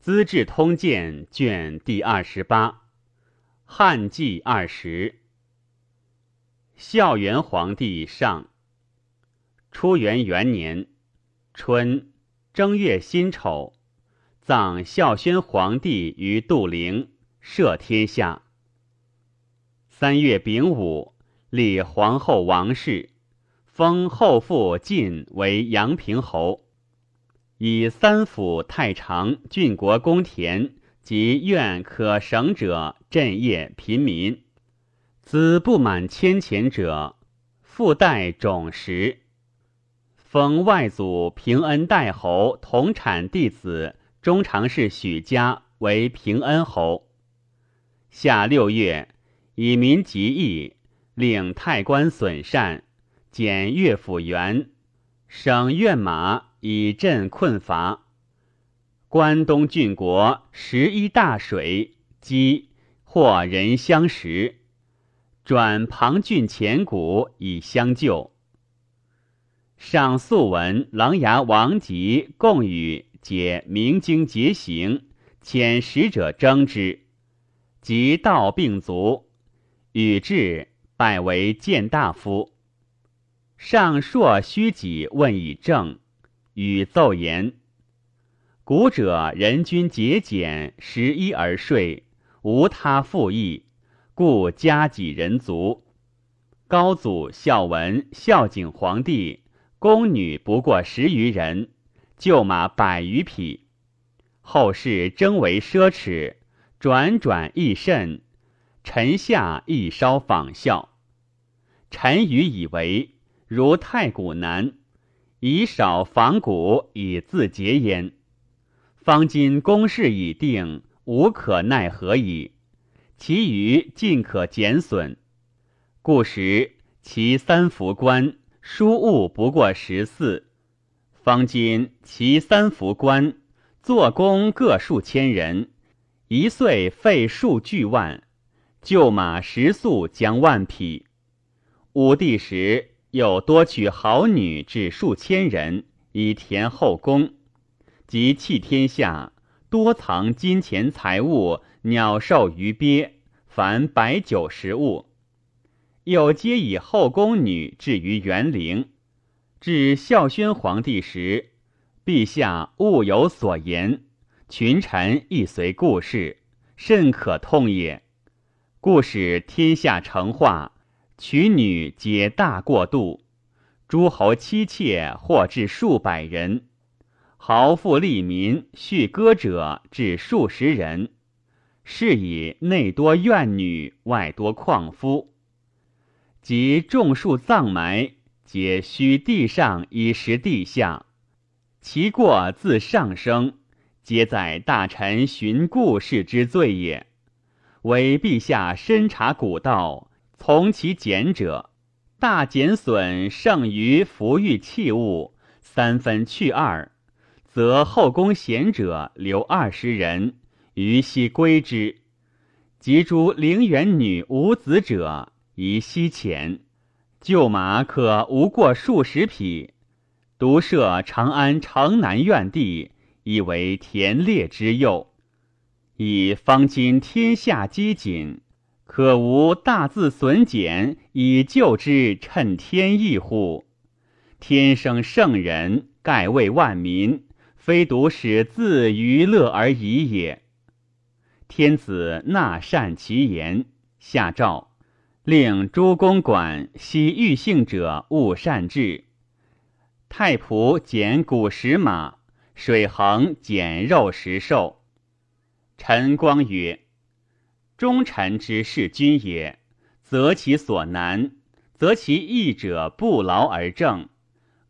资治通鉴》卷第二十八，汉纪二十。孝元皇帝上。初元元年春正月辛丑，葬孝宣皇帝于杜陵，赦天下。三月丙午，立皇后王氏，封后父晋为阳平侯。以三府太常、郡国公田及愿可省者镇业贫民，子不满千钱者，附带种食。封外祖平恩代侯同产弟子中常侍许家为平恩侯。夏六月，以民疾役，令太官损善，减乐府员，省院马。以镇困乏。关东郡国十一大水，饥，或人相食，转庞郡前谷以相救。上素闻琅琊王吉共与解明经节行，遣使者征之，及道病卒，与至拜为谏大夫。上朔虚己问以正。与奏言：古者人均节俭，食衣而睡，无他复议，故家己人足。高祖孝文、孝景皇帝，宫女不过十余人，厩马百余匹。后世争为奢侈，转转亦甚。臣下亦稍仿效。臣愚以为，如太古难。以少仿古以自节焉，方今公事已定，无可奈何矣。其余尽可减损。故时其三服官书务不过十四，方今其三服官做工各数千人，一岁费数巨万，厩马食粟将万匹。武帝时。又多娶好女至数千人以填后宫，及弃天下，多藏金钱财物、鸟兽鱼鳖，凡百九十物。又皆以后宫女置于园陵。至孝宣皇帝时，陛下物有所言，群臣亦随故事，甚可痛也。故使天下成化。娶女皆大过度，诸侯妻妾或至数百人，豪富利民续歌者至数十人，是以内多怨女，外多旷夫。及众数葬埋，皆须地上以食地下，其过自上升，皆在大臣寻故事之罪也。为陛下深察古道。从其减者，大减损胜于服御器物，三分去二，则后宫贤者留二十人，余悉归之；及诸陵园女无子者，宜悉遣。旧马可无过数十匹，独设长安城南苑地，以为田猎之用，以方今天下饥馑。可无大自损减以救之，趁天意乎？天生圣人，盖为万民，非独使自娱乐而已也。天子纳善其言，下诏令诸公馆悉欲幸者勿擅至。太仆减古石马，水衡减肉食兽。陈光曰。忠臣之事君也，择其所难，则其易者不劳而正；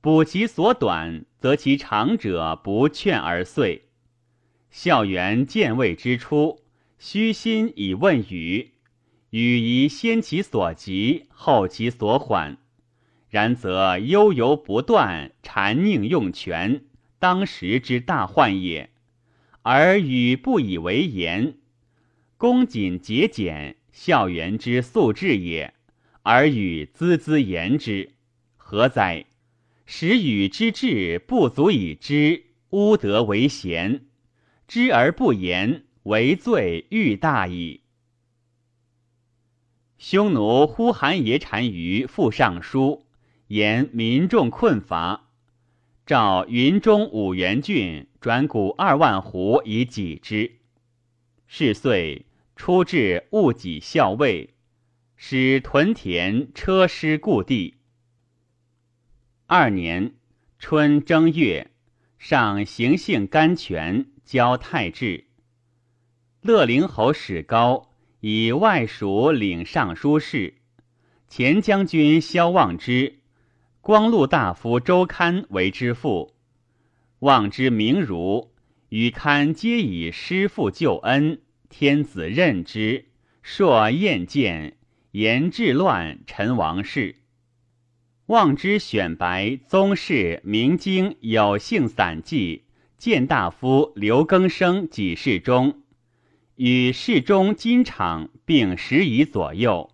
补其所短，则其长者不劝而遂。孝元建位之初，虚心以问语，语宜先其所急，后其所缓。然则悠游不断，谗佞用权，当时之大患也。而语不以为言。恭谨节俭，孝元之素质也，而与孜孜言之，何哉？使与之志不足以知，污德为贤。知而不言，为罪愈大矣。匈奴呼韩邪单于复上书，言民众困乏，召云中五原郡转谷二万斛以给之。是岁，出至戊己校尉，使屯田车师故地。二年春正月，上行幸甘泉，交太治。乐陵侯史高以外属领尚书事，前将军萧望之、光禄大夫周堪为之父。望之名儒，与堪皆以师父救恩，天子任之，朔宴见，言治乱，陈王事。望之选白宗室明经有幸散记，见大夫刘更生几世中，与世中金场并十以左右，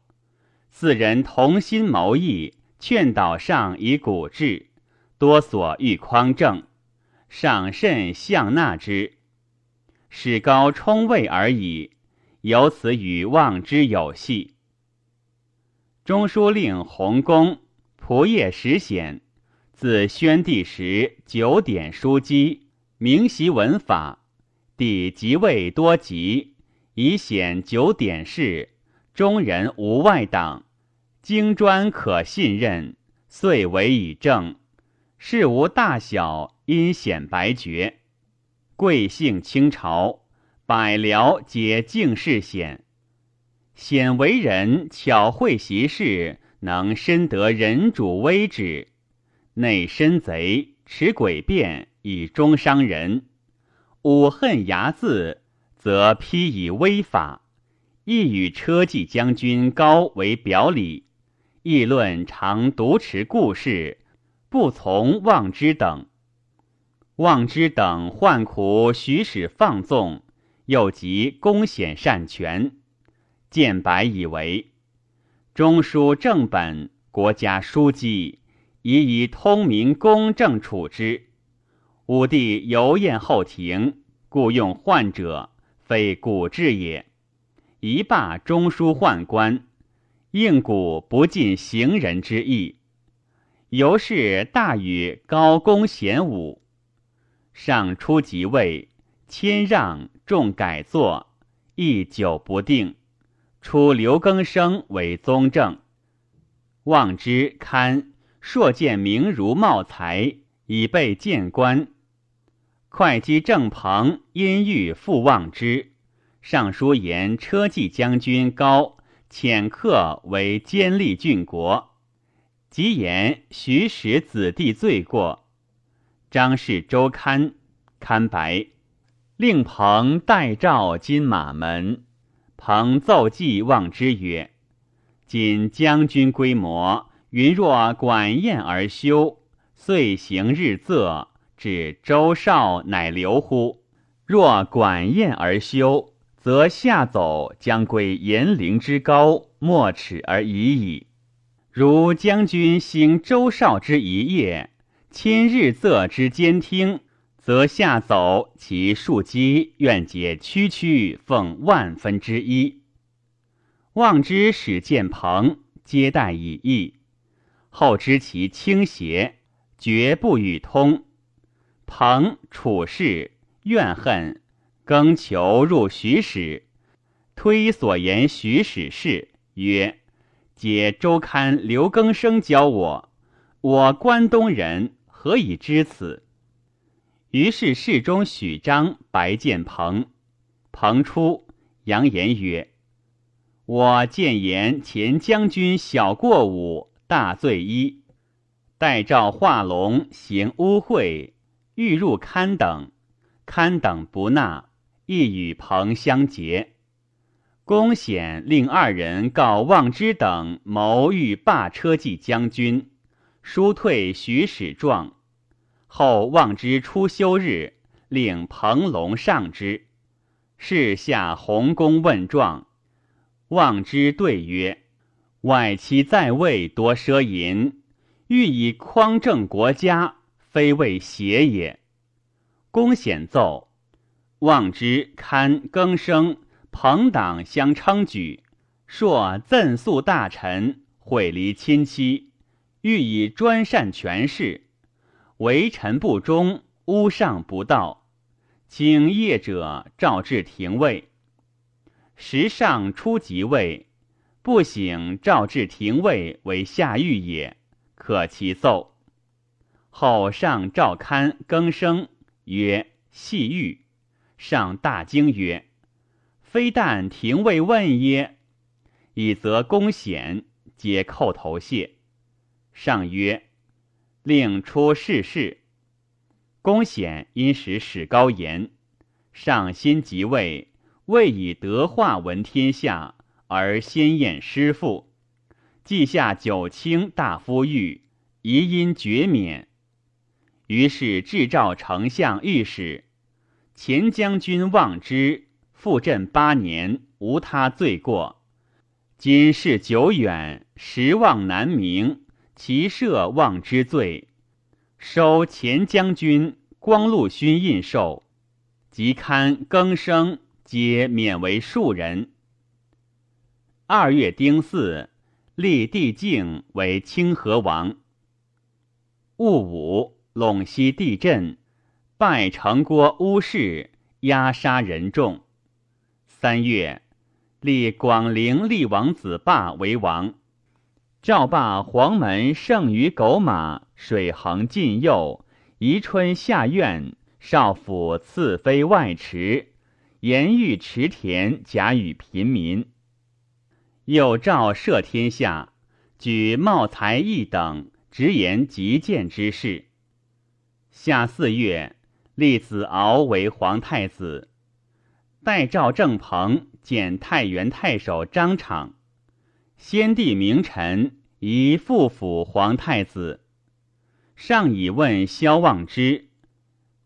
四人同心谋议，劝导上以古治，多所欲匡正，上甚向纳之，使高冲位而已，由此与望之有隙。中书令弘公。仆业时显，自宣帝时九典书机，明习文法。帝即位多疾，以显九典事，中人无外党，经专可信任，遂为以正。事无大小，因显白绝。贵姓清朝，百僚皆敬事显。显为人巧会习事。能深得人主威旨，内深贼，持诡辩以中伤人；武恨睚眦，则披以威法。亦与车骑将军高为表里，议论常独持故事，不从望之等。望之等患苦，许使放纵，又及公显善权，见白以为。中书正本，国家书记，宜以通明公正处之。武帝游宴后庭，故用宦者，非古制也。一罢中书宦官，应古不尽行人之意。由是大禹高公贤武，上初即位，谦让重改作，亦久不定。出刘更生为宗正，望之堪硕见名儒茂才，以备谏官。会稽郑鹏因欲复望之，上书言车骑将军高遣客为监吏郡国，即言徐使子弟罪过。张氏周刊刊白，令彭代召金马门。彭奏记望之曰：“今将军规模，云若管宴而休，遂行日仄，指周少乃留乎？若管宴而休，则下走将归严陵之高，莫齿而已矣。如将军兴周少之一业，亲日仄之监听。”则下走其庶几，愿解区区奉万分之一。望之使见朋，接待以义。后知其倾邪，绝不与通。朋处事怨恨，更求入徐使，推所言徐使事，曰：“解周刊刘更生教我，我关东人何以知此？”于是侍中许章白见彭，彭出，扬言曰：“我见言前将军小过午，大罪一，待召化龙行污秽，欲入堪等，堪等不纳，亦与彭相结。公显令二人告望之等谋欲罢车骑将军，书退许使状。”后望之初休日，令彭龙上之。是下弘公问状，望之对曰：“外戚在位多奢淫，欲以匡正国家，非为邪也。”公显奏：“望之堪更生，朋党相称举，硕赠肃大臣，毁离亲戚，欲以专擅权势，为臣不忠，诬上不道，请业者召至廷尉。时上初即位，不省召至廷尉为下狱也，可其奏。后上诏刊更生曰：“细狱。”上大惊曰：“非但廷尉问耶？以则公显，皆叩头谢。”上曰：“令出世事。”公显因使史高言，上新即位，未以德化闻天下，而先验师父，记下九卿大夫狱，疑因绝免。于是制诏丞相御史。前将军望之，复镇八年，无他罪过。今事久远，实望难明，其赦望之罪，收前将军光禄勋印绶，即刊更生，皆免为庶人。二月丁巳，立帝敬为清河王。戊午，陇西地震。拜城郭乌氏，压杀人众。三月，立广陵厉王子霸为王。赵霸黄门胜于狗马，水横近右，宜春下苑，少府赐妃外池，言欲池田，假与平民。又诏赦天下，举茂才义等，直言极谏之事。夏四月。立子敖为皇太子，代赵正鹏见太原太守张敞，先帝名臣宜复辅皇太子。上以问萧望之，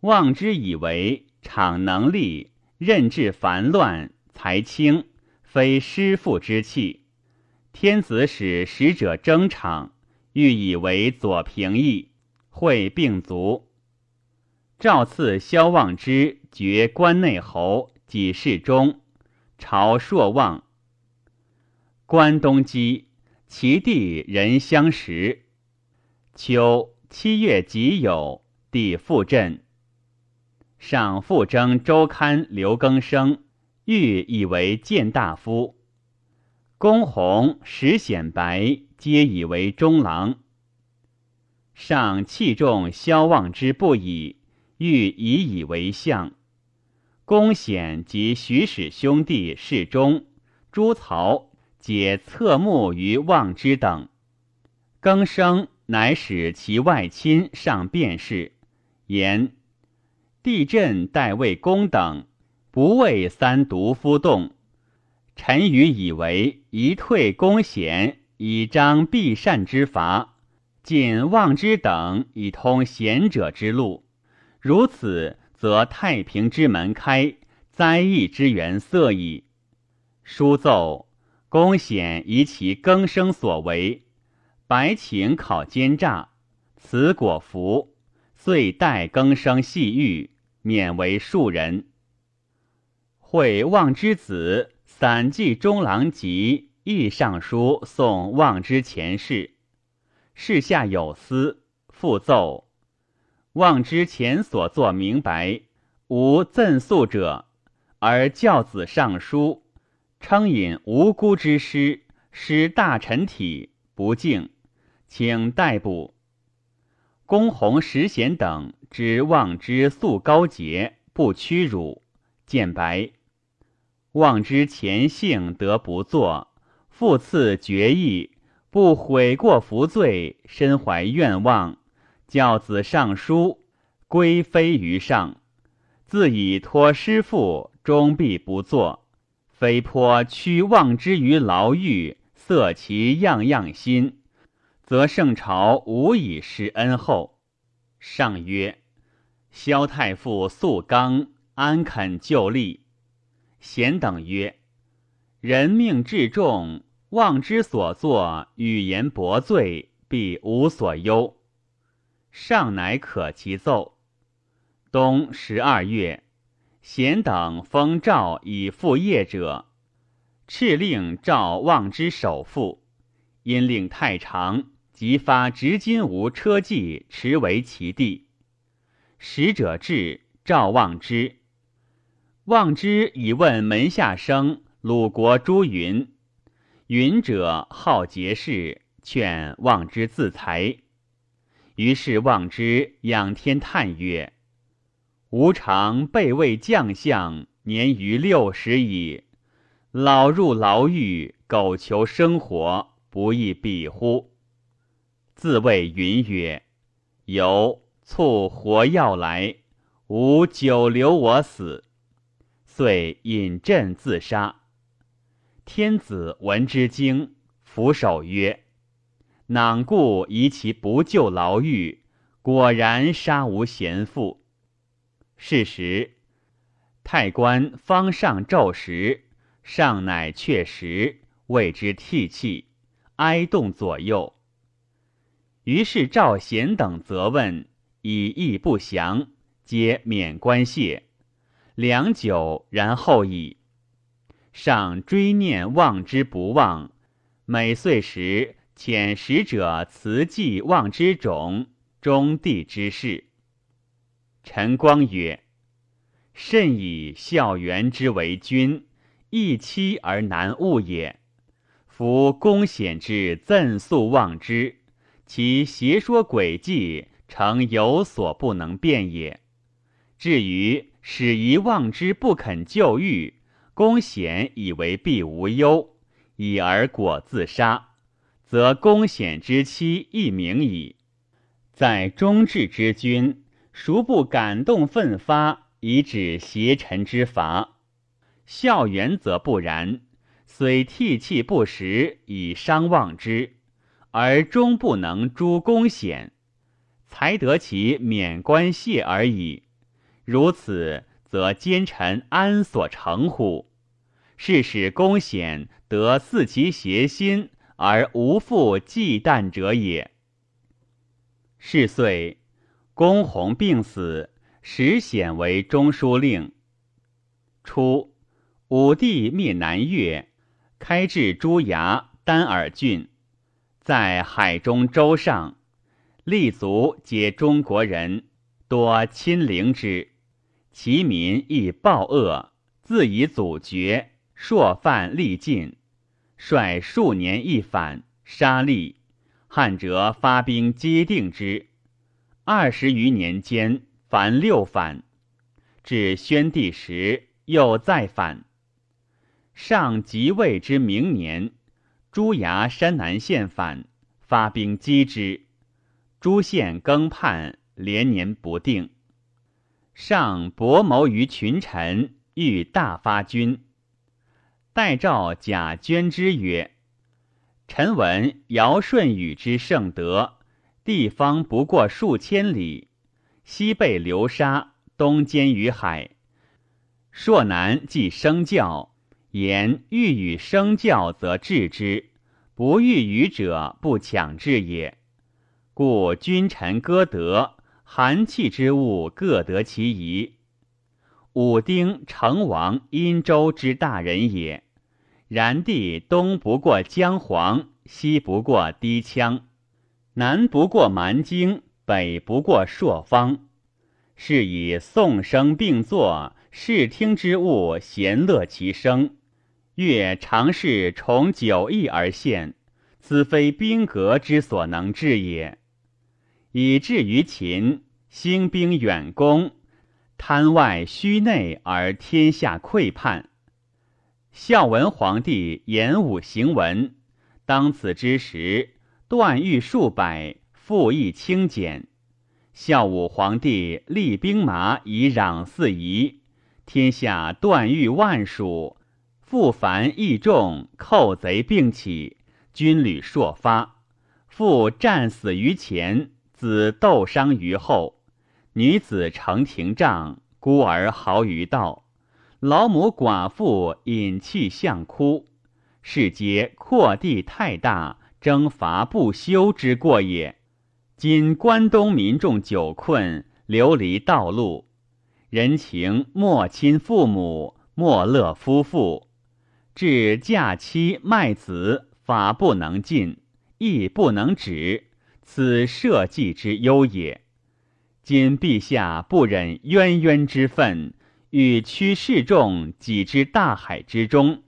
望之以为敞能力，任治繁乱，才清，非师父之器。天子使使者征敞，欲以为左平邑，会并卒。诏赐萧望之爵关内侯，几事中，朝朔望。关东基，其地人相识。秋七月己酉，帝复镇。上复征周刊刘更生，欲以为谏大夫。公弘、石显白皆以为中郎。上器重萧望之不已。欲以以为相，公显及徐氏兄弟侍中朱曹解侧目于望之等。更生乃使其外亲上便是，言地震代魏公等不为三毒夫动。臣愚以为一退公贤，以彰必善之法，仅望之等以通贤者之路。如此，则太平之门开，灾异之源塞矣。书奏，公显以其更生所为，白请考奸诈，此果服，遂待更生细狱，免为庶人。会望之子散记中郎及议尚书送望之前事，事下有司，复奏。望之前所作明白，无赠诉者，而教子上书，称引无辜之师，失大臣体，不敬，请逮捕。公弘、石显等之望之素高洁，不屈辱，见白。望之前幸得不作，复赐决意，不悔过服罪，身怀愿望。教子上书，归非于上，自以托师父，终必不作。非颇屈望之于牢狱，塞其样样心，则圣朝无以施恩厚。上曰：萧太傅素刚，安肯就立？贤等曰：人命至重，望之所作，语言薄罪，必无所忧。上乃可其奏。冬十二月，贤等封赵以复业者，敕令赵望之首父，因令太常，即发执金吾车骑持为其地。使者至，赵望之。望之以问门下生鲁国朱云。云者好节事，劝望之自裁。于是望之仰天叹曰：“吾常备位将相，年逾六十矣。老入牢狱，苟求生活，不亦比乎？”自谓云曰：“由。”促火药来，吾久留我死，遂引阵自杀。天子闻之惊，俯首曰：“囊故疑其不救牢狱，果然杀无贤父。”是时，太官方上昼时，上乃确实，谓之涕泣，哀动左右。于是赵贤等责问。以义不详，皆免官谢。良久，然后已。上追念望之不忘，每岁时遣使者辞祭望之种，中地之事。陈光曰：“甚以孝元之为君，易期而难悟也。夫公显之赠诉望之，其邪说诡计。”诚有所不能辩也。至于使遗望之不肯就狱，公显以为必无忧，以而果自杀，则公显之妻亦明矣。在忠志之君，孰不感动奋发，以止邪臣之罚？孝元则不然，虽涕泣不食，以伤望之，而终不能诛公显。才得其免官谢而已。如此，则奸臣安所成乎？是使公显得似其邪心而无复忌惮者也。是岁，公弘病死，始显为中书令。初，武帝灭南越，开至朱崖、丹耳郡，在海中舟上。立足皆中国人，多亲邻之，其民亦暴恶，自以祖绝，朔犯力尽，率数年一反，杀戮。汉哲发兵接定之，二十余年间，凡六反，至宣帝时，又再反。上即位之明年，朱崖山南县反，发兵击之。诸县更叛，连年不定。上博谋于群臣，欲大发军。代诏贾捐之曰：“臣闻尧舜禹之圣德，地方不过数千里，西背流沙，东兼于海。朔南即生教，言欲与生教，则治之；不欲与者，不强制也。”故君臣歌德，寒气之物各得其宜。武丁成王殷周之大人也，然地东不过姜黄，西不过低羌，南不过蛮荆，北不过朔方。是以宋声并作，视听之物咸乐其声。乐常是从九义而献，此非兵革之所能治也。以至于秦兴兵远攻，贪外虚内而天下溃叛。孝文皇帝演武行文，当此之时，断狱数百，赋役轻简。孝武皇帝立兵马以攘四夷，天下断狱万数，复繁役众，寇贼并起，军旅硕发，父战死于前。子斗伤于后，女子成廷杖，孤儿嚎于道，老母寡妇饮泣相哭，世皆扩地太大，征伐不休之过也。今关东民众久困，流离道路，人情莫亲父母，莫乐夫妇。至嫁妻卖子，法不能禁，义不能止，此社稷之忧也。今陛下不忍冤冤之愤，欲驱世众，己之大海之中，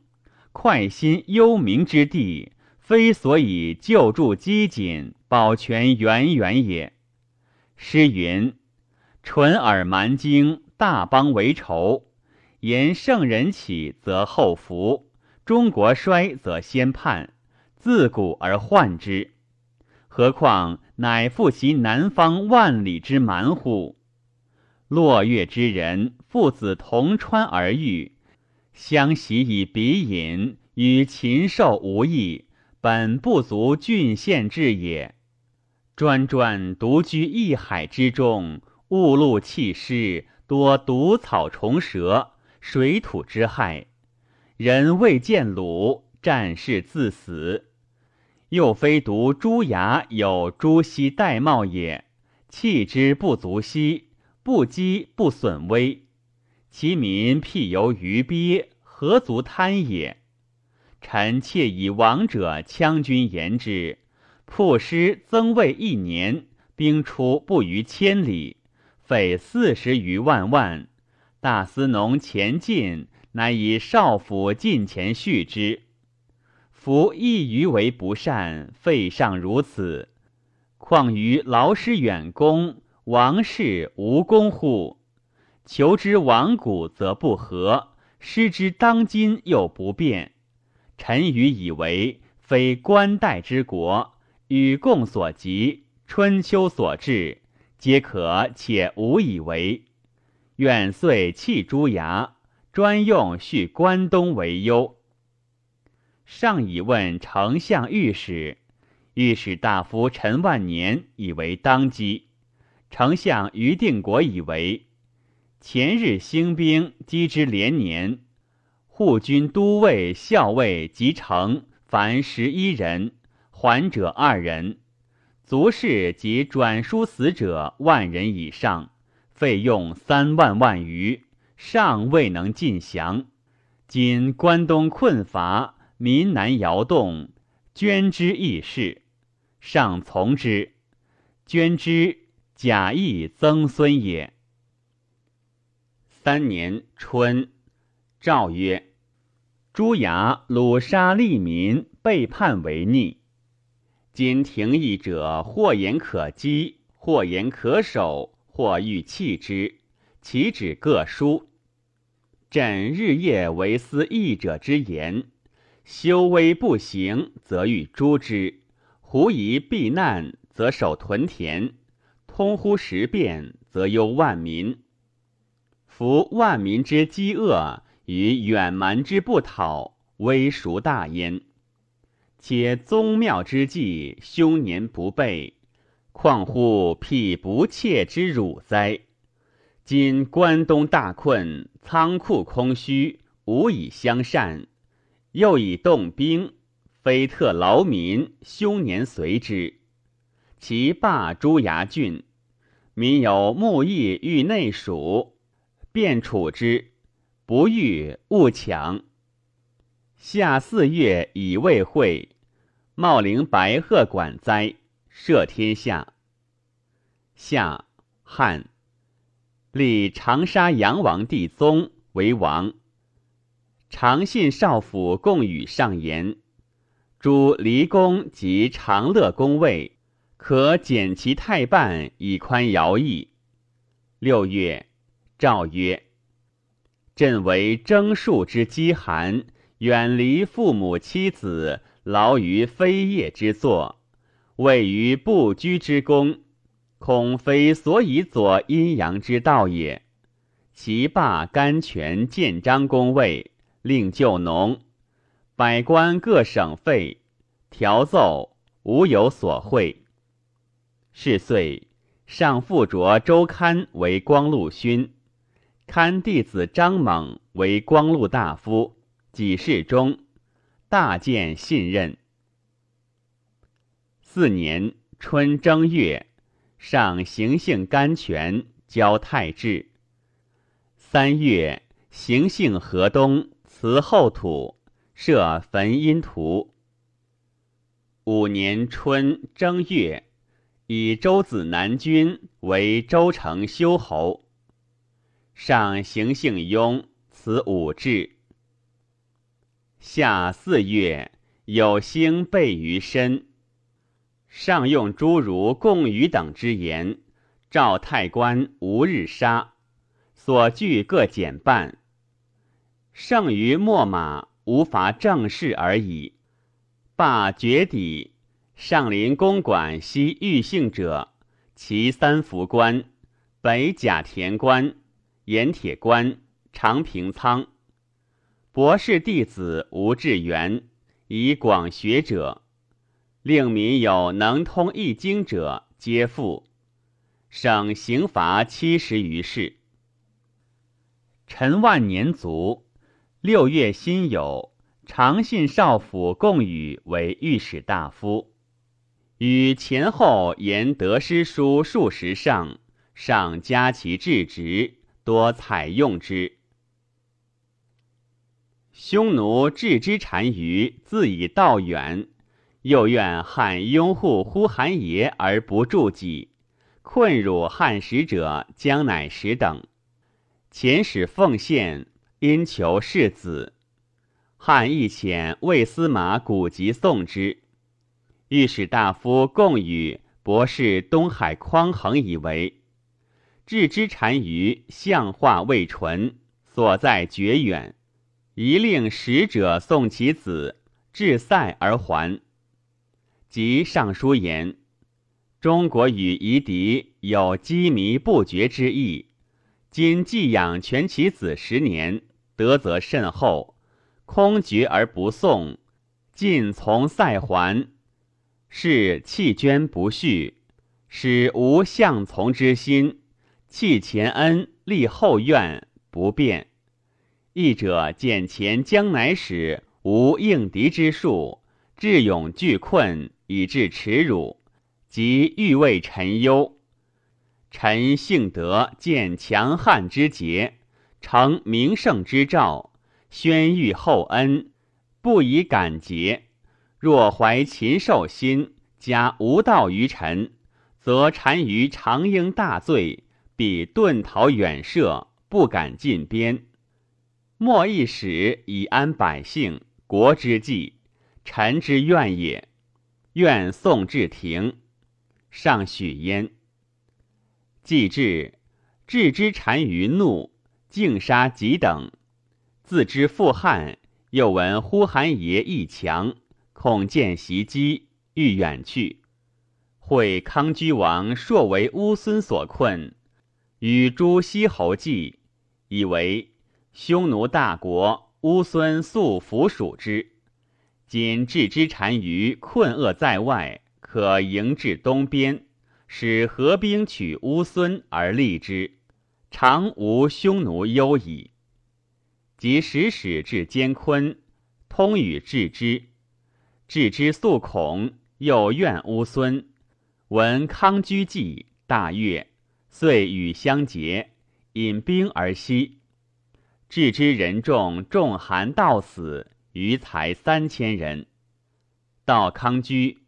快心幽冥之地，非所以救助积谨，保全源源也。诗云：“淳耳蛮荆，大邦为仇。言圣人起，则后福。”中国衰则先叛，自古而患之，何况乃复其南方万里之蛮乎？落月之人，父子同穿而遇，相习以鼻饮，与禽兽无异，本不足郡县治也。专专独居一海之中，物露气湿，多毒草虫蛇，水土之害。人未见鲁，战士自死。又非独朱牙有朱熹玳瑁也，弃之不足惜，不积不损威。其民辟游于鳖，何足贪也？臣妾以王者羌军言之，破师增位一年，兵出不逾千里，费四十余万万，大司农前进。乃以少府近前续之，夫一余为不善，废上如此，况于劳师远攻，王室无功乎？求之亡古则不和，失之当今又不变。臣愚以为，非官代之国，与共所及，春秋所至，皆可且无以为。愿遂弃诸牙。专用续关东为忧。上以问丞相御史，御史大夫陈万年以为当机。丞相于定国以为，前日兴兵击之连年，护军都尉、校尉及城凡十一人，还者二人，卒士及转书死者万人以上，费用三万万余。尚未能尽降，今关东困乏，民难摇动，捐之易事，上从之。捐之，假意曾孙也。三年春，诏曰：朱牙掳杀利民，背叛为逆。今廷议者，或言可击，或言可守，或欲弃之，其旨各殊。朕日夜为思义者之言，修威不行，则欲诛之；狐疑避难，则守屯田；通乎时变，则忧万民。夫万民之饥饿，与远蛮之不讨，危孰大焉？且宗庙之祭，凶年不备，况乎辟不切之辱哉？今关东大困，仓库空虚，无以相善，又以动兵，非特劳民，凶年随之。其霸诸牙郡，民有木邑欲内属，便处之，不欲勿强。夏四月以未会，茂陵白鹤管灾，赦天下。夏汉。立长沙阳王帝宗为王，长信少府共与上言：诸离宫及长乐宫位，可减其太半，以宽徭役。六月，诏曰：朕为征戍之饥寒，远离父母妻子，劳于非业之作，位于不居之功。恐非所以左阴阳之道也。其罢甘泉建章公位，令就农，百官各省费，调奏无有所会。是岁，上复擢周刊为光禄勋，刊弟子张猛为光禄大夫，己事中，大见信任。四年春正月。上行幸甘泉，交太治。三月，行幸河东，辞后土，设焚阴图。五年春正月，以周子南君为周城修侯。上行幸庸，此五志。夏四月，有星备于身。上用诸儒共语等之言，召太官无日杀，所据各减半。剩于秣马，无法正事而已。罢绝底，上临公馆西遇幸者，其三福官：北甲田官、盐铁关、长平仓。博士弟子吴志元，以广学者。令民有能通易经者，皆复。省刑罚七十余事。陈万年卒。六月辛酉，长信少府贡宇为御史大夫，与前后言得失书数十上，上加其至职，多采用之。匈奴置之单于，自以道远。又怨汉拥护呼韩邪而不助己，困辱汉使者将乃使等。遣使奉献，因求世子。汉亦遣魏司马古籍送之。御史大夫贡与博士东海匡衡以为，置之单于相化未纯，所在绝远，宜令使者送其子至塞而还。即上书言：中国与夷狄有羁縻不绝之意，今寄养全其子十年，得则甚厚；空绝而不送，尽从塞还，是弃捐不续，使无相从之心，弃前恩立后怨，不变。义者见前将乃使无应敌之术，智勇俱困。以致耻辱，即欲为臣忧。臣幸得见强汉之节，成名胜之兆，宣谕厚恩，不以感节。若怀禽兽心，加无道于臣，则单于长应大罪，必遁逃远涉，不敢进边。莫一使以安百姓，国之计，臣之愿也。愿送至庭，上许焉。既至，至之单于怒，竟杀己等。自知负汉，又闻呼韩邪亦强，恐见袭击，欲远去。会康居王朔为乌孙所困，与诸西侯计，以为匈奴大国，乌孙素服属之。今置之单于困厄在外，可迎至东边，使合兵取乌孙而立之，常无匈奴忧矣。即使使至监昆，通与置之，置之素恐，又怨乌孙。闻康居计，大悦，遂与相结，引兵而西。置之人众，众寒道死。余才三千人，到康居，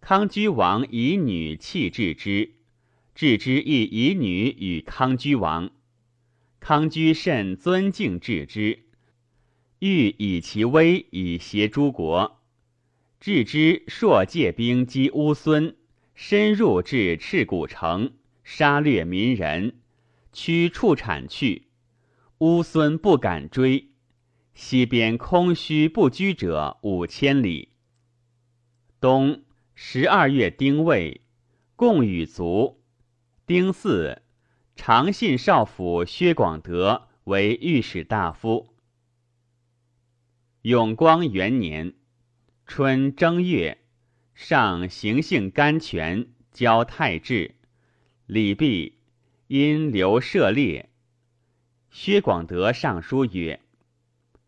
康居王以女弃置之，置之亦以女与康居王。康居甚尊敬置之，欲以其威以胁诸国。置之朔借兵击乌孙，深入至赤谷城，杀掠民人，驱畜产去。乌孙不敢追。西边空虚不居者五千里。冬十二月丁未，贡与卒。丁巳，长信少府薛广德为御史大夫。永光元年春正月，上行幸甘泉，交太治。李泌因留涉猎。薛广德上书曰。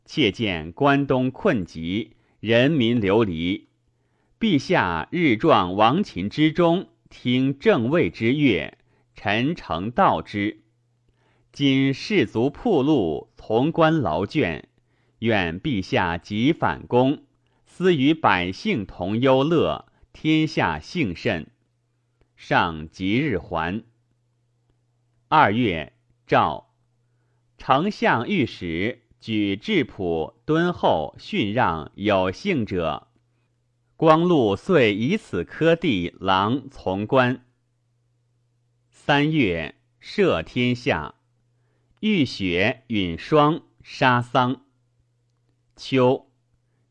切见关东困急，人民流离。陛下日状亡秦之中，听正位之乐，臣诚道之。今士卒铺路，从官劳倦，愿陛下即反攻，思与百姓同忧乐，天下幸甚。上即日还。二月，诏丞相御史举质朴敦厚逊让有幸者，光禄遂以此科第郎从官。三月，赦天下。浴雪允霜杀丧。秋，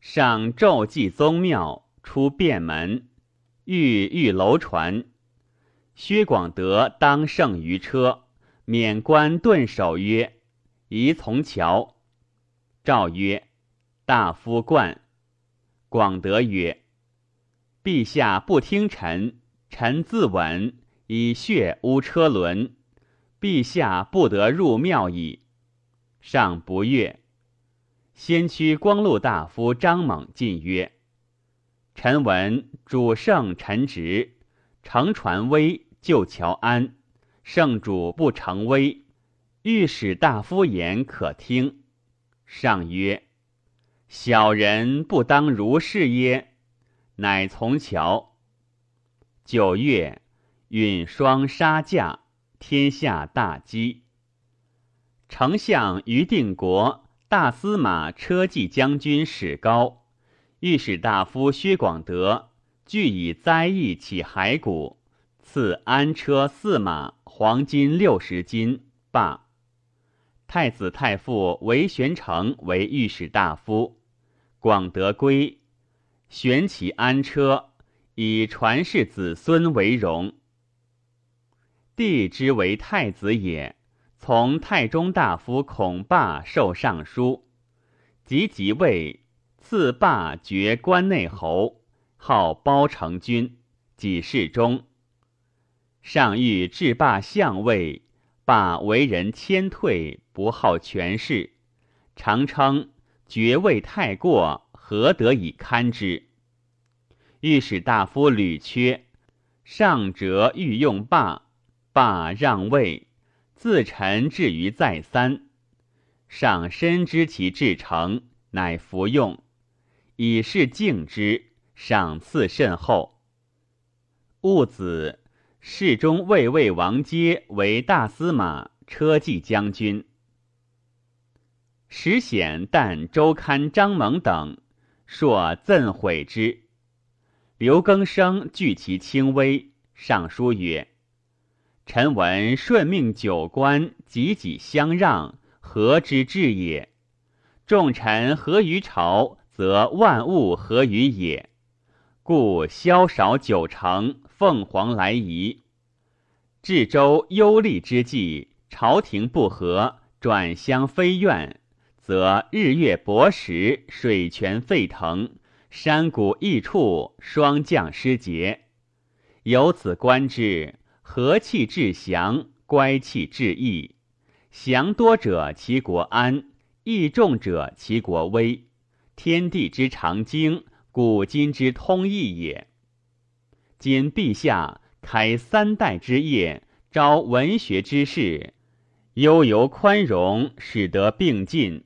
上昼祭宗庙，出便门，御御楼船。薛广德当胜于车，免官顿首曰：“宜从桥。”诏曰：“大夫冠。”广德曰：“陛下不听臣，臣自刎，以血污车轮。”陛下不得入庙矣。上不悦。先驱光禄大夫张猛进曰：“臣闻主圣臣直，乘船危救乔安，圣主不成威，御史大夫言可听。”上曰：“小人不当如是耶？”乃从乔。九月，允霜杀驾。天下大饥。丞相于定国、大司马车骑将军史高、御史大夫薛广德俱以灾异起骸骨，赐安车驷马，黄金六十斤，罢。太子太傅韦玄成为御史大夫，广德归，玄起安车，以传世子孙为荣。帝之为太子也，从太中大夫孔霸受尚书，即即位，赐霸爵关内侯，号包成君，己世中。上欲制霸相位，霸为人谦退，不好权势，常称爵位太过，何得以堪之？御史大夫吕缺，上折欲用霸。罢让位，自陈至于再三，上深知其至诚，乃服用，以示敬之。赏赐甚厚。戊子，侍中卫尉王阶为大司马、车骑将军。时显但周刊张猛等，硕赠毁之。刘更生惧其轻微，上书曰。臣闻顺命九官，己己相让，何之至也？众臣合于朝，则万物合于也。故萧少九成，凤凰来仪。至州忧厉之际，朝廷不和，转相非怨，则日月薄食，水泉沸腾，山谷异处，霜降失节。由此观之。和气致祥，乖气致义。祥多者，其国安；义重者，其国危。天地之常经，古今之通义也。今陛下开三代之业，招文学之士，悠游宽容，使得并进。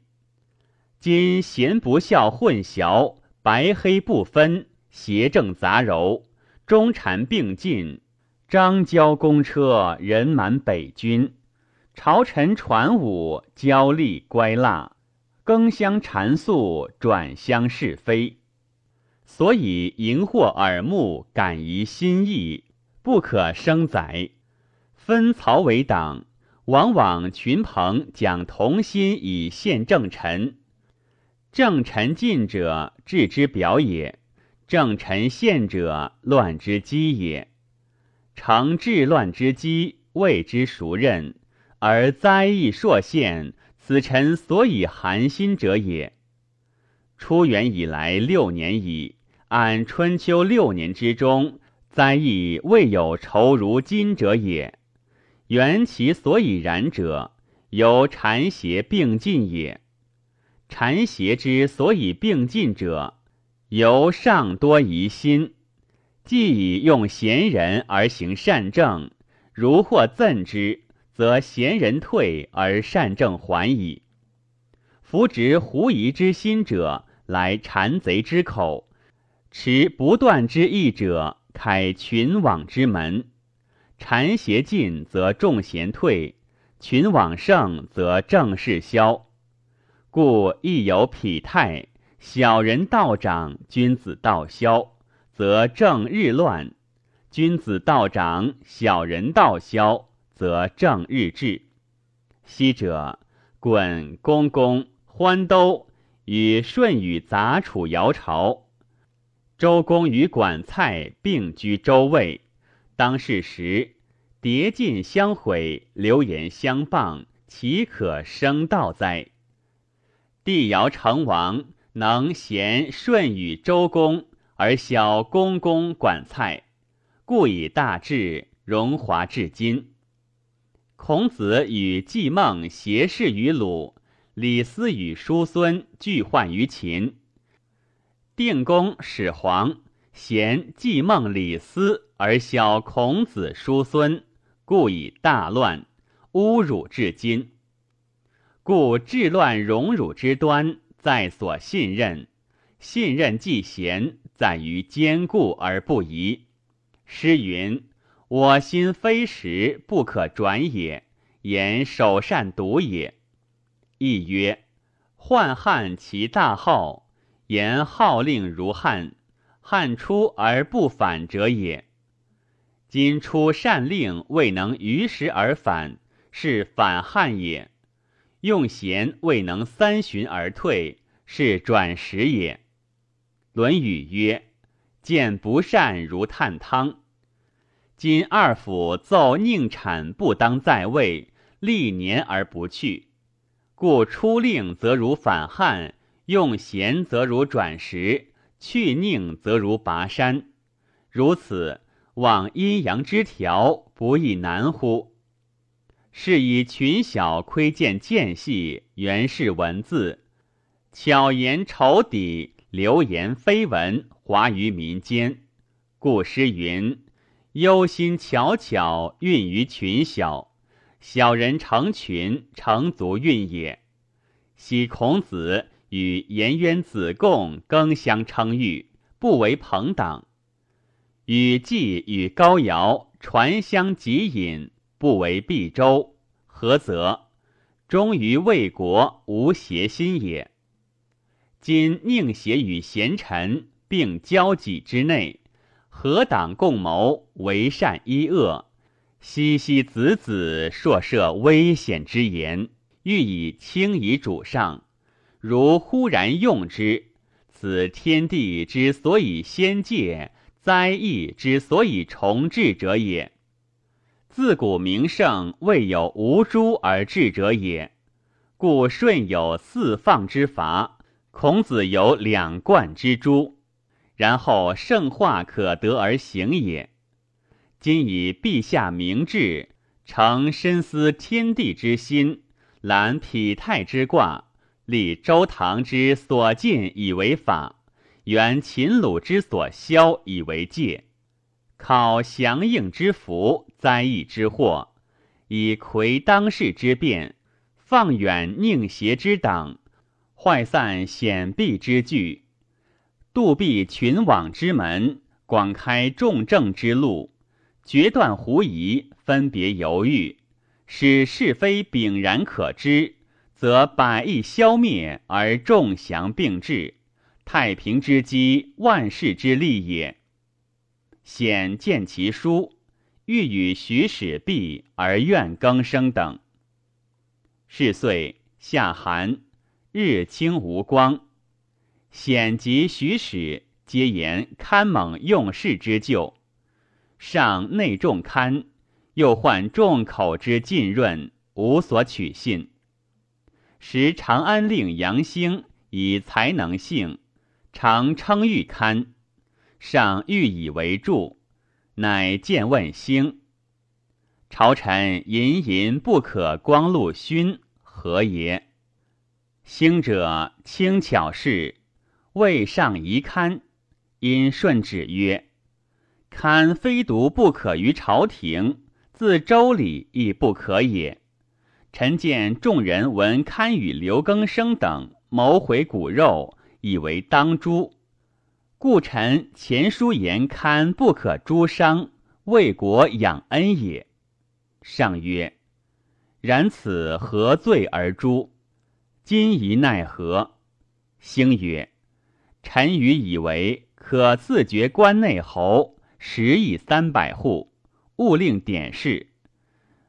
今贤不孝混淆，白黑不分，邪正杂糅，中禅并进。张交公车，人满北军；朝臣传武，交力乖蜡，更相阐诉，转相是非。所以荧惑耳目，感疑心意，不可生宰。分曹为党，往往群朋讲同心以献正臣。正臣进者，治之表也；正臣献者，乱之基也。成治乱之基，谓之熟任，而灾异硕现，此臣所以寒心者也。出元以来六年矣，按春秋六年之中，灾异未有愁如今者也。原其所以然者，由禅邪并进也。禅邪之所以并进者，由上多疑心。既以用贤人而行善政，如或赠之，则贤人退而善政还矣。夫执狐疑之心者，来谗贼之口；持不断之意者，开群网之门。谗邪尽，则众贤退；群网盛，则正事消。故亦有匹态，小人道长，君子道消，则正日乱；君子道长，小人道消。则正日至。昔者，滚公公、欢兜与舜禹杂处尧朝，周公与管蔡并居周位。当世时，迭进相毁，流言相谤，岂可生道哉？帝尧成王，能贤舜禹周公，而小公公管蔡，故以大治，荣华至今。孔子与季孟偕世于鲁，李斯与叔孙俱患于秦。定公始皇，贤季孟李斯而小孔子叔孙，故以大乱，侮辱至今。故治乱荣辱之端，在所信任。信任既贤，在于坚固而不移。诗云。我心非石，不可转也。言首善独也。亦曰：患汉其大号，言号令如汉，汉出而不反者也。今出善令未能于时而反，是反汉也；用贤未能三旬而退，是转时也。《论语》曰：见不善如探汤。今二府奏宁产不当在位，历年而不去，故出令则如反汉，用贤则如转时，去宁则如拔山。如此，望阴阳之调，不亦难乎？是以群小窥见间隙，原是文字，巧言丑底，流言绯闻，华于民间。故诗云。忧心巧巧，运于群小；小人成群，成足运也。昔孔子与颜渊、子贡更相称誉，不为朋党；与季与高尧传相汲饮，不为必周。何则？忠于魏国，无邪心也。今宁邪与贤臣并交己之内。何党共谋，为善一恶，熙熙子子，硕设危险之言，欲以轻以主上。如忽然用之，此天地之所以先戒，灾异之所以重治者也。自古名圣，未有无诛而治者也。故舜有四放之法，孔子有两贯之诛。然后圣化可得而行也。今以陛下明志，诚深思天地之心，览否泰之卦，立周唐之所进以为法，原秦鲁之所消以为戒，考祥应之福，灾异之祸，以魁当世之变，放远宁邪之党，坏散险避之惧。杜闭群网之门，广开众正之路，决断狐疑，分别犹豫，使是非炳然可知，则百益消灭而众祥并至，太平之基，万世之利也。显见其书，欲与徐始毕而愿更生等。是岁夏寒，日清无光。显及许使，皆言堪猛用事之旧。上内重堪，又患众口之浸润，无所取信。时长安令杨兴以才能幸，常称誉堪。上欲以为助，乃见问兴。朝臣吟吟不可光禄勋，何也？兴者轻巧事。未上遗堪，因顺旨曰：“堪非独不可于朝廷，自周礼亦不可也。臣见众人闻堪与刘更生等谋毁骨肉，以为当诛，故臣前书言堪不可诛伤，为国养恩也。上曰：然此何罪而诛？今宜奈何？兴曰：臣愚以为可自绝关内侯十亿三百户，勿令典事。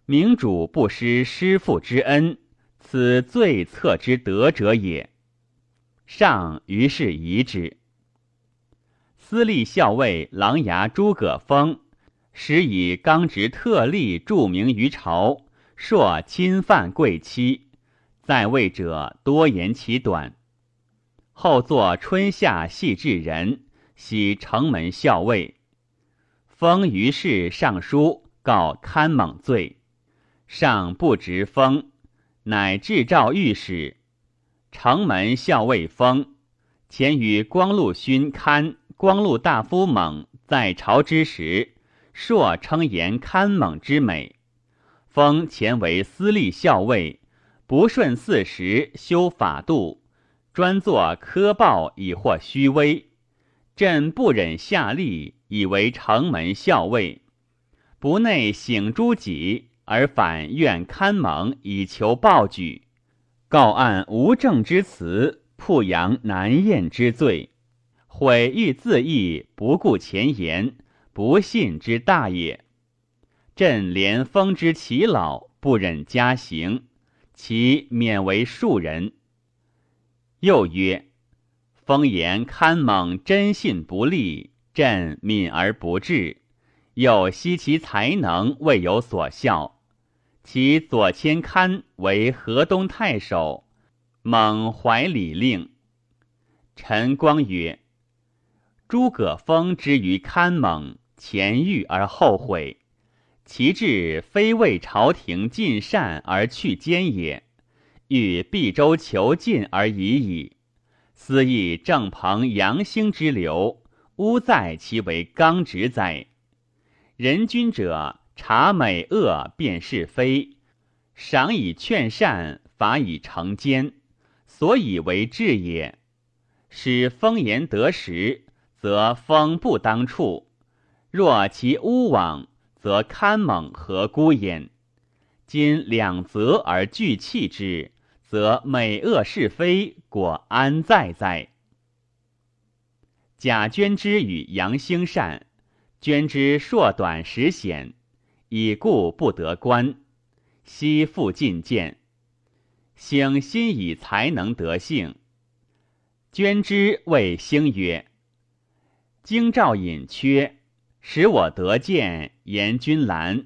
明主不失师父之恩，此最策之德者也。上于是疑之。司隶校尉琅琊诸葛丰，时以刚直特立著名于朝。朔侵犯贵戚，在位者多言其短。后作春夏系至人，喜城门校尉。封于是上书告堪猛罪，上不执封，乃制诏御史。城门校尉封前与光禄勋堪、光禄大夫猛在朝之时，朔称言堪猛之美。封前为司隶校尉，不顺四时，修法度，专作科报以获虚威。朕不忍下吏，以为城门校尉，不内省诸己，而反怨堪蒙以求报举，告案无证之词，铺扬难验之罪，毁誉自缢，不顾前言，不信之大也。朕连封之其老，不忍加刑，其免为庶人。又曰：封言堪猛真信不立，朕敏而不至。又惜其才能，未有所效。其左迁堪为河东太守，猛怀礼令。陈光曰：诸葛丰之于堪猛，前遇而后悔。其志非为朝廷尽善而去奸也，欲毕州求进而已矣。思亦正朋杨兴之流，吾在其为刚直哉？人君者，察美恶，辨是非，赏以劝善，罚以惩奸，所以为治也。使风言得时，则风不当处；若其污往。则堪猛何孤焉？今两则而俱弃之，则美恶是非果安在哉？贾捐之与杨兴善，捐之硕短时显，已故不得官。悉复进谏，兴心以才能得幸。捐之谓兴曰：“京兆尹缺。”使我得见言君兰，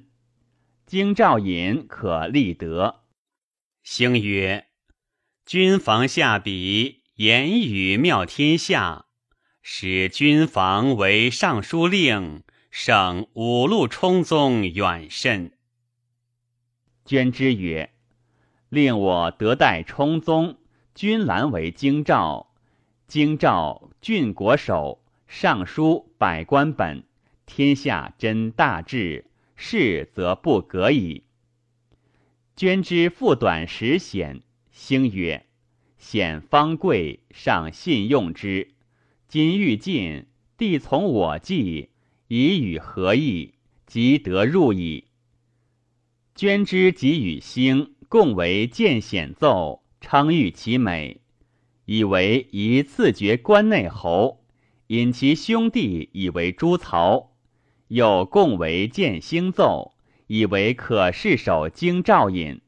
京兆尹可立德。兴曰：君房下笔，言语妙天下，使君房为尚书令，省五路冲宗远甚。捐之曰：令我得代冲宗，君兰为京兆，京兆郡国守，尚书百官本。天下真大治，事则不革矣。捐之复短时显，兴曰：“显方贵，尚信用之。今欲尽，帝从我计，以与何意？即得入矣。”捐之即与兴共为见显奏，称誉其美，以为宜赐爵关内侯，引其兄弟以为诸曹。又共为见星奏，以为可侍守京兆尹。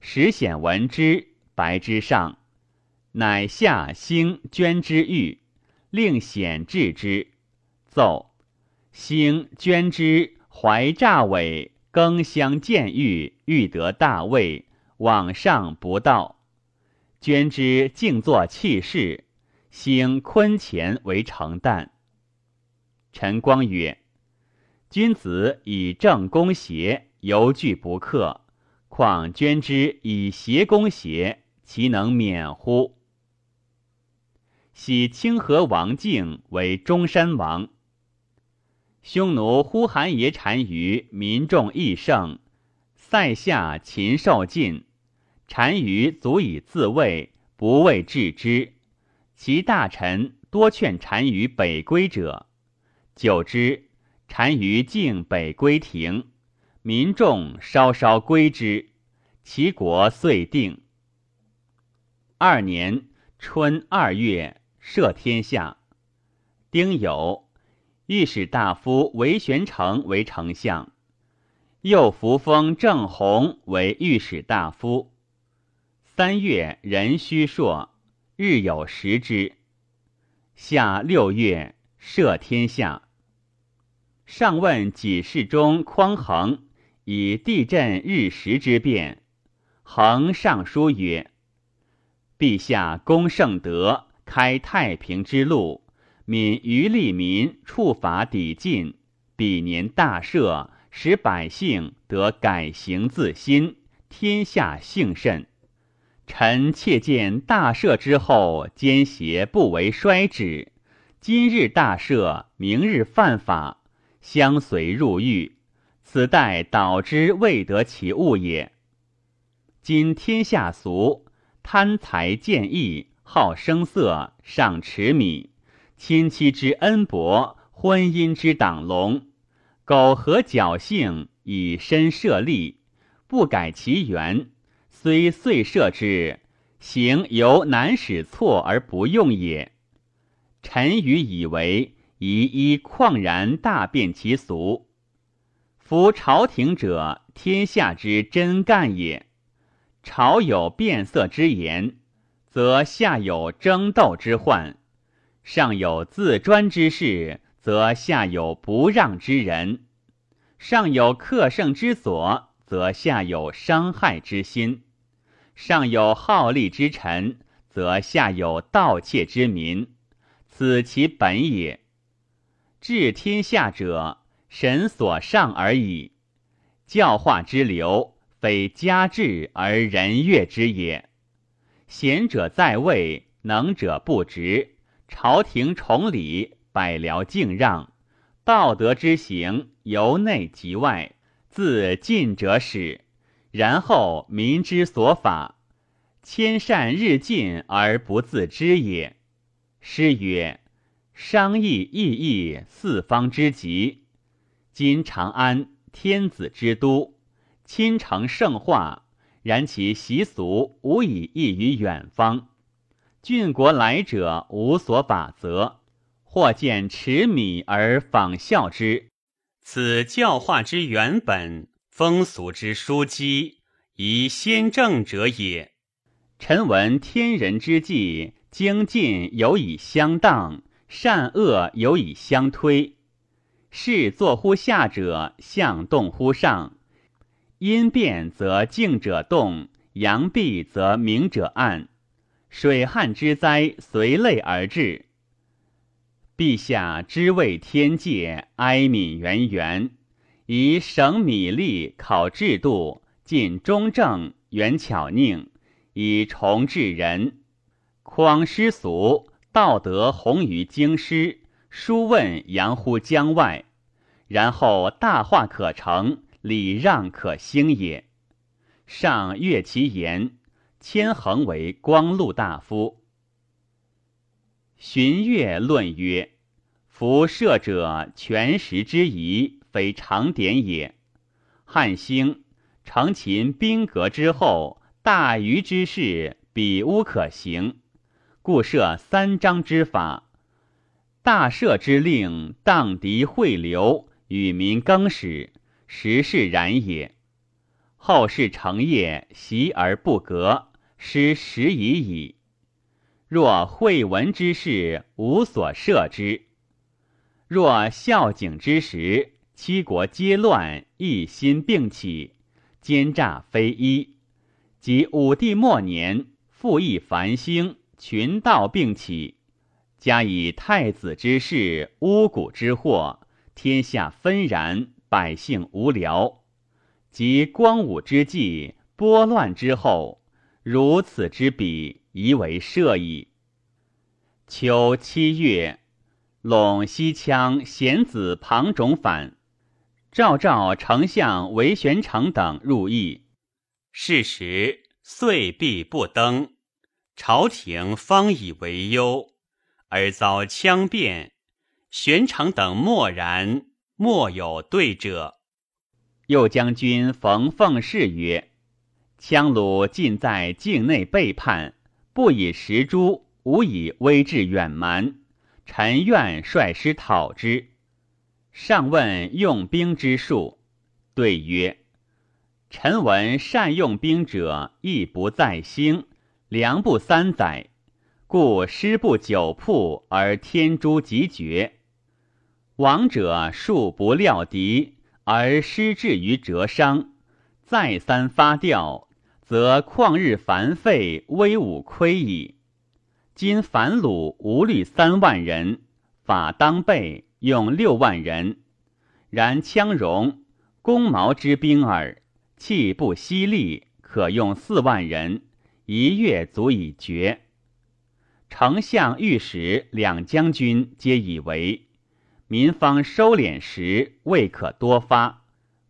时显闻之，白之上，乃下兴捐之狱，令显治之。奏兴捐之怀诈伪，更相见欲，欲得大位，往上不到。捐之静坐弃事，兴坤前为承担。陈光曰。君子以正攻邪，犹惧不克；况捐之以邪攻邪，其能免乎？喜清河王敬为中山王。匈奴呼韩邪单于民众益盛，塞下禽兽尽，单于足以自卫，不畏治之。其大臣多劝单于北归者，久之，单于竟北归庭，民众稍稍归之，其国遂定。二年春二月，赦天下。丁酉，御史大夫韦玄成为丞相，又扶封郑弘为御史大夫。三月，壬戌朔。日有食之。夏六月，赦天下。上问己事中匡衡以地震日食之变，衡上书曰：“陛下功圣德，开太平之路，免余利民，处法抵禁，彼年大赦，使百姓得改行自新，天下幸甚。”臣妾见大赦之后，奸邪不为衰止。今日大赦，明日犯法，相随入狱，此待导之未得其物也。今天下俗，贪财见义，好声色，尚持米，亲戚之恩薄，婚姻之党隆，苟合侥幸，以身设利，不改其原。虽遂赦之，行犹难使错而不用也。臣愚以为宜依旷然大变其俗。夫朝廷者，天下之真干也。朝有变色之言，则下有争斗之患；上有自专之事，则下有不让之人；上有克胜之所，则下有伤害之心。上有好利之臣，则下有盗窃之民，此其本也。治天下者，神所上而已。教化之流，非家治而人悦之也。贤者在位，能者不直，朝廷崇礼，百僚敬让，道德之行，由内及外，自尽者始。然后民之所法，千善日进而不自知也。诗曰：“商议异义，四方之极。今长安，天子之都，亲承圣化，然其习俗无以异于远方。郡国来者无所法则，或见持米而仿效之。此教化之原本。”风俗之枢机，宜先正者也。臣闻天人之际，精进有以相当，善恶有以相推。事作乎下者，象动乎上。阴变则静者动，阳闭则明者暗。水旱之灾随类而至。陛下知为天界，哀悯源源。以省米粒考制度，尽中正，远巧佞，以重治人。匡师俗，道德宏于京师，书问扬乎江外。然后大化可成，礼让可兴也。上阅其言，谦衡为光禄大夫。荀悦论曰：夫射者，全时之宜。非常典也。汉兴，成秦兵革之后，大虞之事，比无可行，故设三章之法。大赦之令，荡涤汇流，与民更始，时是然也。后世成业，习而不革，失时已矣。若惠文之事，无所涉之；若孝景之时，七国皆乱，一心并起，奸诈非一。及武帝末年，复议繁兴，群盗并起，加以太子之事、巫蛊之祸，天下纷然，百姓无聊。及光武之际，拨乱之后，如此之比，宜为赦矣。秋七月，陇西羌贤子庞种反，赵赵丞相韦玄成等入邑。是时遂必不登，朝廷方以为忧，而遭羌变，玄成等默然，莫有对者。右将军冯奉氏曰：“羌虏尽在境内背叛，不以食诛，无以威至远蛮。臣愿率师讨之。”上问用兵之术，对曰：“臣闻善用兵者，亦不在兴，粮不三载，故师不久铺而天诛即绝。亡者数不料敌。”而失志于折伤，再三发调，则旷日繁费，威武亏矣。今反虏无虑三万人，法当备用六万人，然羌戎弓矛之兵耳，气不犀利，可用四万人，一月足以决。丞相、御史两将军皆以为。民方收敛时，未可多发，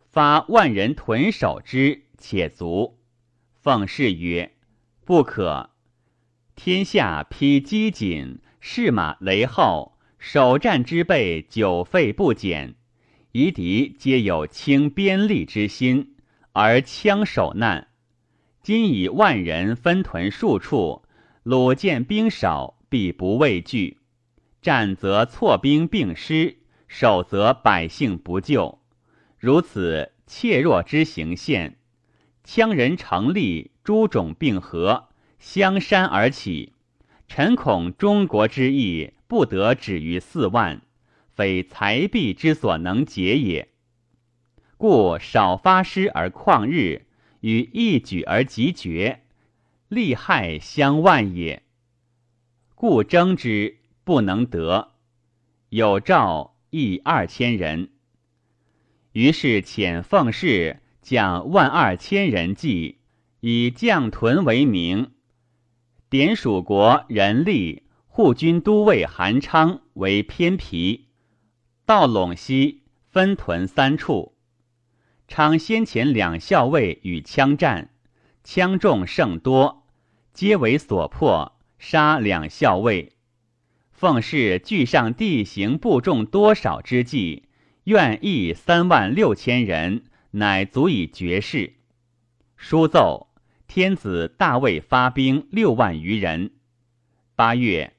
发万人屯守之，且足。奉侍曰：“不可。天下披机锦，士马雷号，首战之辈久废不减，夷狄皆有轻边利之心，而枪守难。今以万人分屯数处，鲁见兵少，必不畏惧。”战则错兵并失，守则百姓不救，如此怯弱之行现，羌人成立，诸种并合，相山而起。臣恐中国之义不得止于四万，非财币之所能解也。故少发师而旷日，与一举而即决，利害相万也。故争之。不能得，有诏亦二千人。于是遣奉事将万二千人计，以将屯为名，点蜀国人力护军都尉韩昌为偏皮，到陇西分屯三处。昌先前两校尉与羌战，羌众甚多，皆为所破，杀两校尉。奉事据上地形部众多少之计，愿意三万六千人，乃足以绝世。书奏，天子大魏发兵六万余人。八月，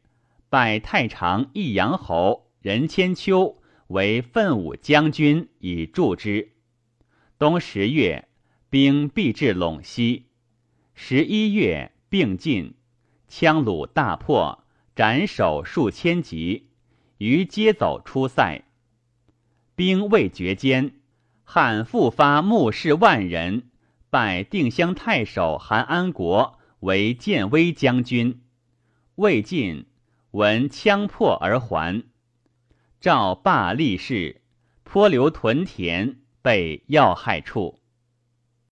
拜太常益阳侯任千秋为奋武将军，以助之。冬十月，兵必至陇西。十一月，并进，羌虏大破。斩首数千级，余皆走出塞。兵未决间，汉复发募士万人，拜定襄太守韩安国为建威将军。魏晋，闻羌破而还。赵霸立士，颇留屯田，被要害处。